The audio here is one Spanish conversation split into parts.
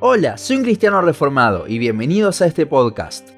Hola, soy un cristiano reformado y bienvenidos a este podcast.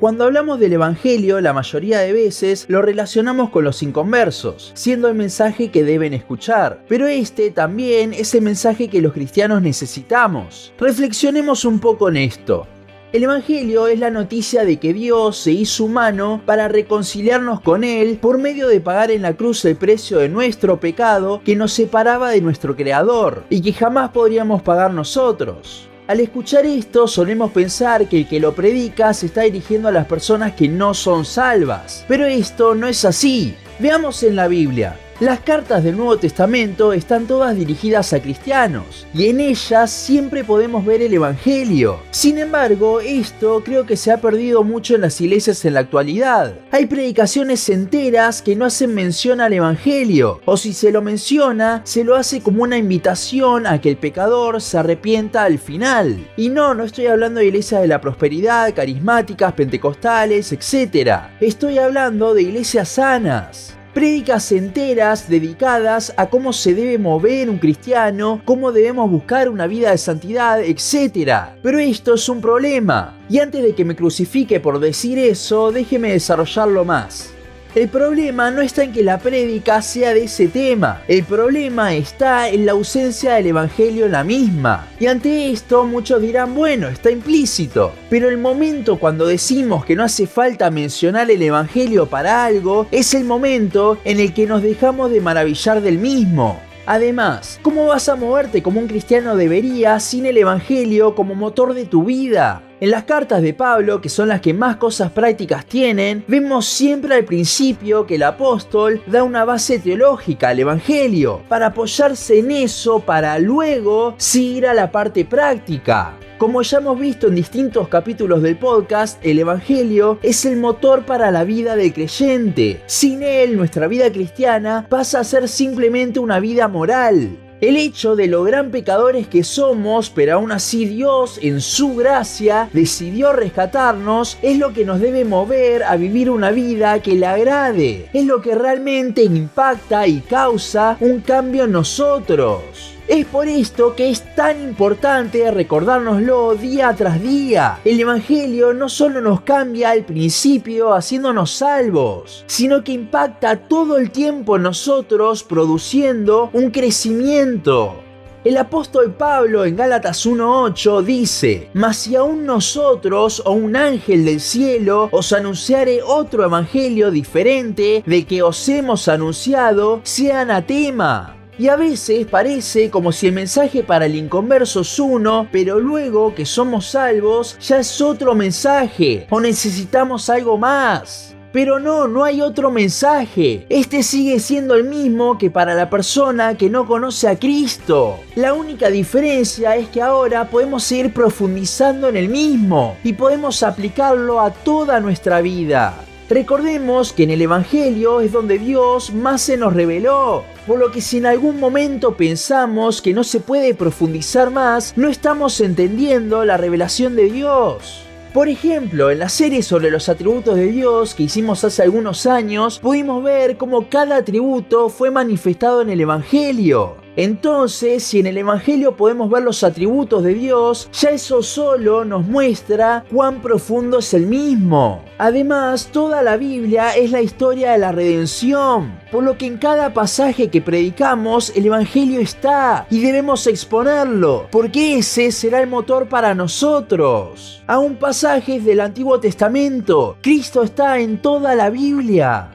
Cuando hablamos del Evangelio, la mayoría de veces lo relacionamos con los inconversos, siendo el mensaje que deben escuchar. Pero este también es el mensaje que los cristianos necesitamos. Reflexionemos un poco en esto. El Evangelio es la noticia de que Dios se hizo humano para reconciliarnos con Él por medio de pagar en la cruz el precio de nuestro pecado que nos separaba de nuestro Creador y que jamás podríamos pagar nosotros. Al escuchar esto solemos pensar que el que lo predica se está dirigiendo a las personas que no son salvas, pero esto no es así. Veamos en la Biblia. Las cartas del Nuevo Testamento están todas dirigidas a cristianos y en ellas siempre podemos ver el Evangelio. Sin embargo, esto creo que se ha perdido mucho en las iglesias en la actualidad. Hay predicaciones enteras que no hacen mención al Evangelio, o si se lo menciona, se lo hace como una invitación a que el pecador se arrepienta al final. Y no, no estoy hablando de iglesias de la prosperidad, carismáticas, pentecostales, etc. Estoy hablando de iglesias sanas prédicas enteras dedicadas a cómo se debe mover un cristiano, cómo debemos buscar una vida de santidad, etc. Pero esto es un problema. Y antes de que me crucifique por decir eso, déjeme desarrollarlo más. El problema no está en que la prédica sea de ese tema, el problema está en la ausencia del Evangelio en la misma. Y ante esto muchos dirán, bueno, está implícito, pero el momento cuando decimos que no hace falta mencionar el Evangelio para algo, es el momento en el que nos dejamos de maravillar del mismo. Además, ¿cómo vas a moverte como un cristiano debería sin el Evangelio como motor de tu vida? En las cartas de Pablo, que son las que más cosas prácticas tienen, vemos siempre al principio que el apóstol da una base teológica al Evangelio, para apoyarse en eso para luego seguir a la parte práctica. Como ya hemos visto en distintos capítulos del podcast, el Evangelio es el motor para la vida del creyente. Sin él, nuestra vida cristiana pasa a ser simplemente una vida moral. El hecho de lo gran pecadores que somos, pero aún así Dios en su gracia decidió rescatarnos, es lo que nos debe mover a vivir una vida que le agrade. Es lo que realmente impacta y causa un cambio en nosotros. Es por esto que es tan importante recordárnoslo día tras día. El Evangelio no solo nos cambia al principio haciéndonos salvos, sino que impacta todo el tiempo en nosotros produciendo un crecimiento. El apóstol Pablo en Gálatas 1.8 dice, Mas si aún nosotros o un ángel del cielo os anunciare otro evangelio diferente de que os hemos anunciado, sea anatema. Y a veces parece como si el mensaje para el inconverso es uno, pero luego que somos salvos ya es otro mensaje o necesitamos algo más. Pero no, no hay otro mensaje. Este sigue siendo el mismo que para la persona que no conoce a Cristo. La única diferencia es que ahora podemos seguir profundizando en el mismo y podemos aplicarlo a toda nuestra vida. Recordemos que en el Evangelio es donde Dios más se nos reveló, por lo que si en algún momento pensamos que no se puede profundizar más, no estamos entendiendo la revelación de Dios. Por ejemplo, en la serie sobre los atributos de Dios que hicimos hace algunos años, pudimos ver cómo cada atributo fue manifestado en el Evangelio. Entonces, si en el Evangelio podemos ver los atributos de Dios, ya eso solo nos muestra cuán profundo es el mismo. Además, toda la Biblia es la historia de la redención, por lo que en cada pasaje que predicamos el Evangelio está y debemos exponerlo, porque ese será el motor para nosotros. Aún pasajes del Antiguo Testamento, Cristo está en toda la Biblia.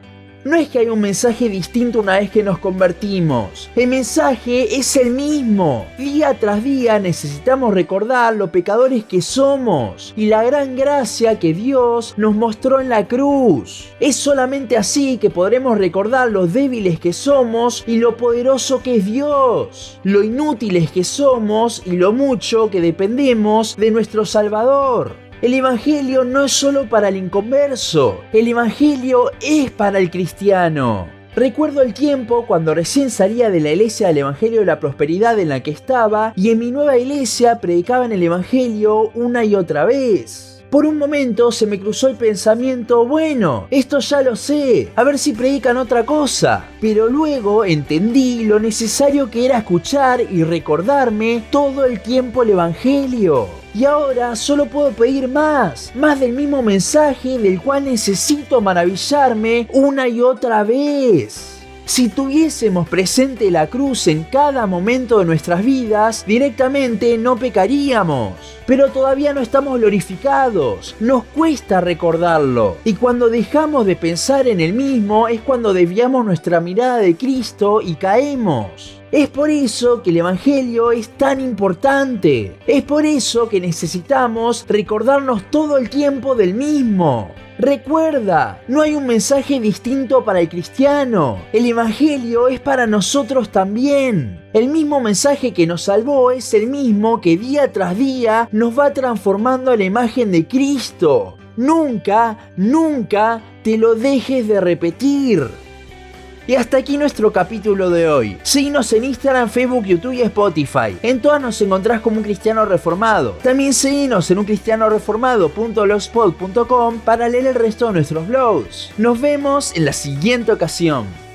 No es que haya un mensaje distinto una vez que nos convertimos. El mensaje es el mismo. Día tras día necesitamos recordar lo pecadores que somos y la gran gracia que Dios nos mostró en la cruz. Es solamente así que podremos recordar lo débiles que somos y lo poderoso que es Dios. Lo inútiles que somos y lo mucho que dependemos de nuestro Salvador. El Evangelio no es solo para el inconverso, el Evangelio es para el cristiano. Recuerdo el tiempo cuando recién salía de la iglesia del Evangelio de la Prosperidad en la que estaba y en mi nueva iglesia predicaban el Evangelio una y otra vez. Por un momento se me cruzó el pensamiento, bueno, esto ya lo sé, a ver si predican otra cosa. Pero luego entendí lo necesario que era escuchar y recordarme todo el tiempo el Evangelio. Y ahora solo puedo pedir más, más del mismo mensaje del cual necesito maravillarme una y otra vez. Si tuviésemos presente la cruz en cada momento de nuestras vidas, directamente no pecaríamos. Pero todavía no estamos glorificados, nos cuesta recordarlo. Y cuando dejamos de pensar en el mismo es cuando desviamos nuestra mirada de Cristo y caemos. Es por eso que el Evangelio es tan importante. Es por eso que necesitamos recordarnos todo el tiempo del mismo. Recuerda, no hay un mensaje distinto para el cristiano. El Evangelio es para nosotros también. El mismo mensaje que nos salvó es el mismo que día tras día nos va transformando a la imagen de Cristo. Nunca, nunca te lo dejes de repetir. Y hasta aquí nuestro capítulo de hoy. Síguenos en Instagram, Facebook, YouTube y Spotify. En todas nos encontrás como un cristiano reformado. También síguenos en uncristianoreformado.blogspot.com para leer el resto de nuestros blogs. Nos vemos en la siguiente ocasión.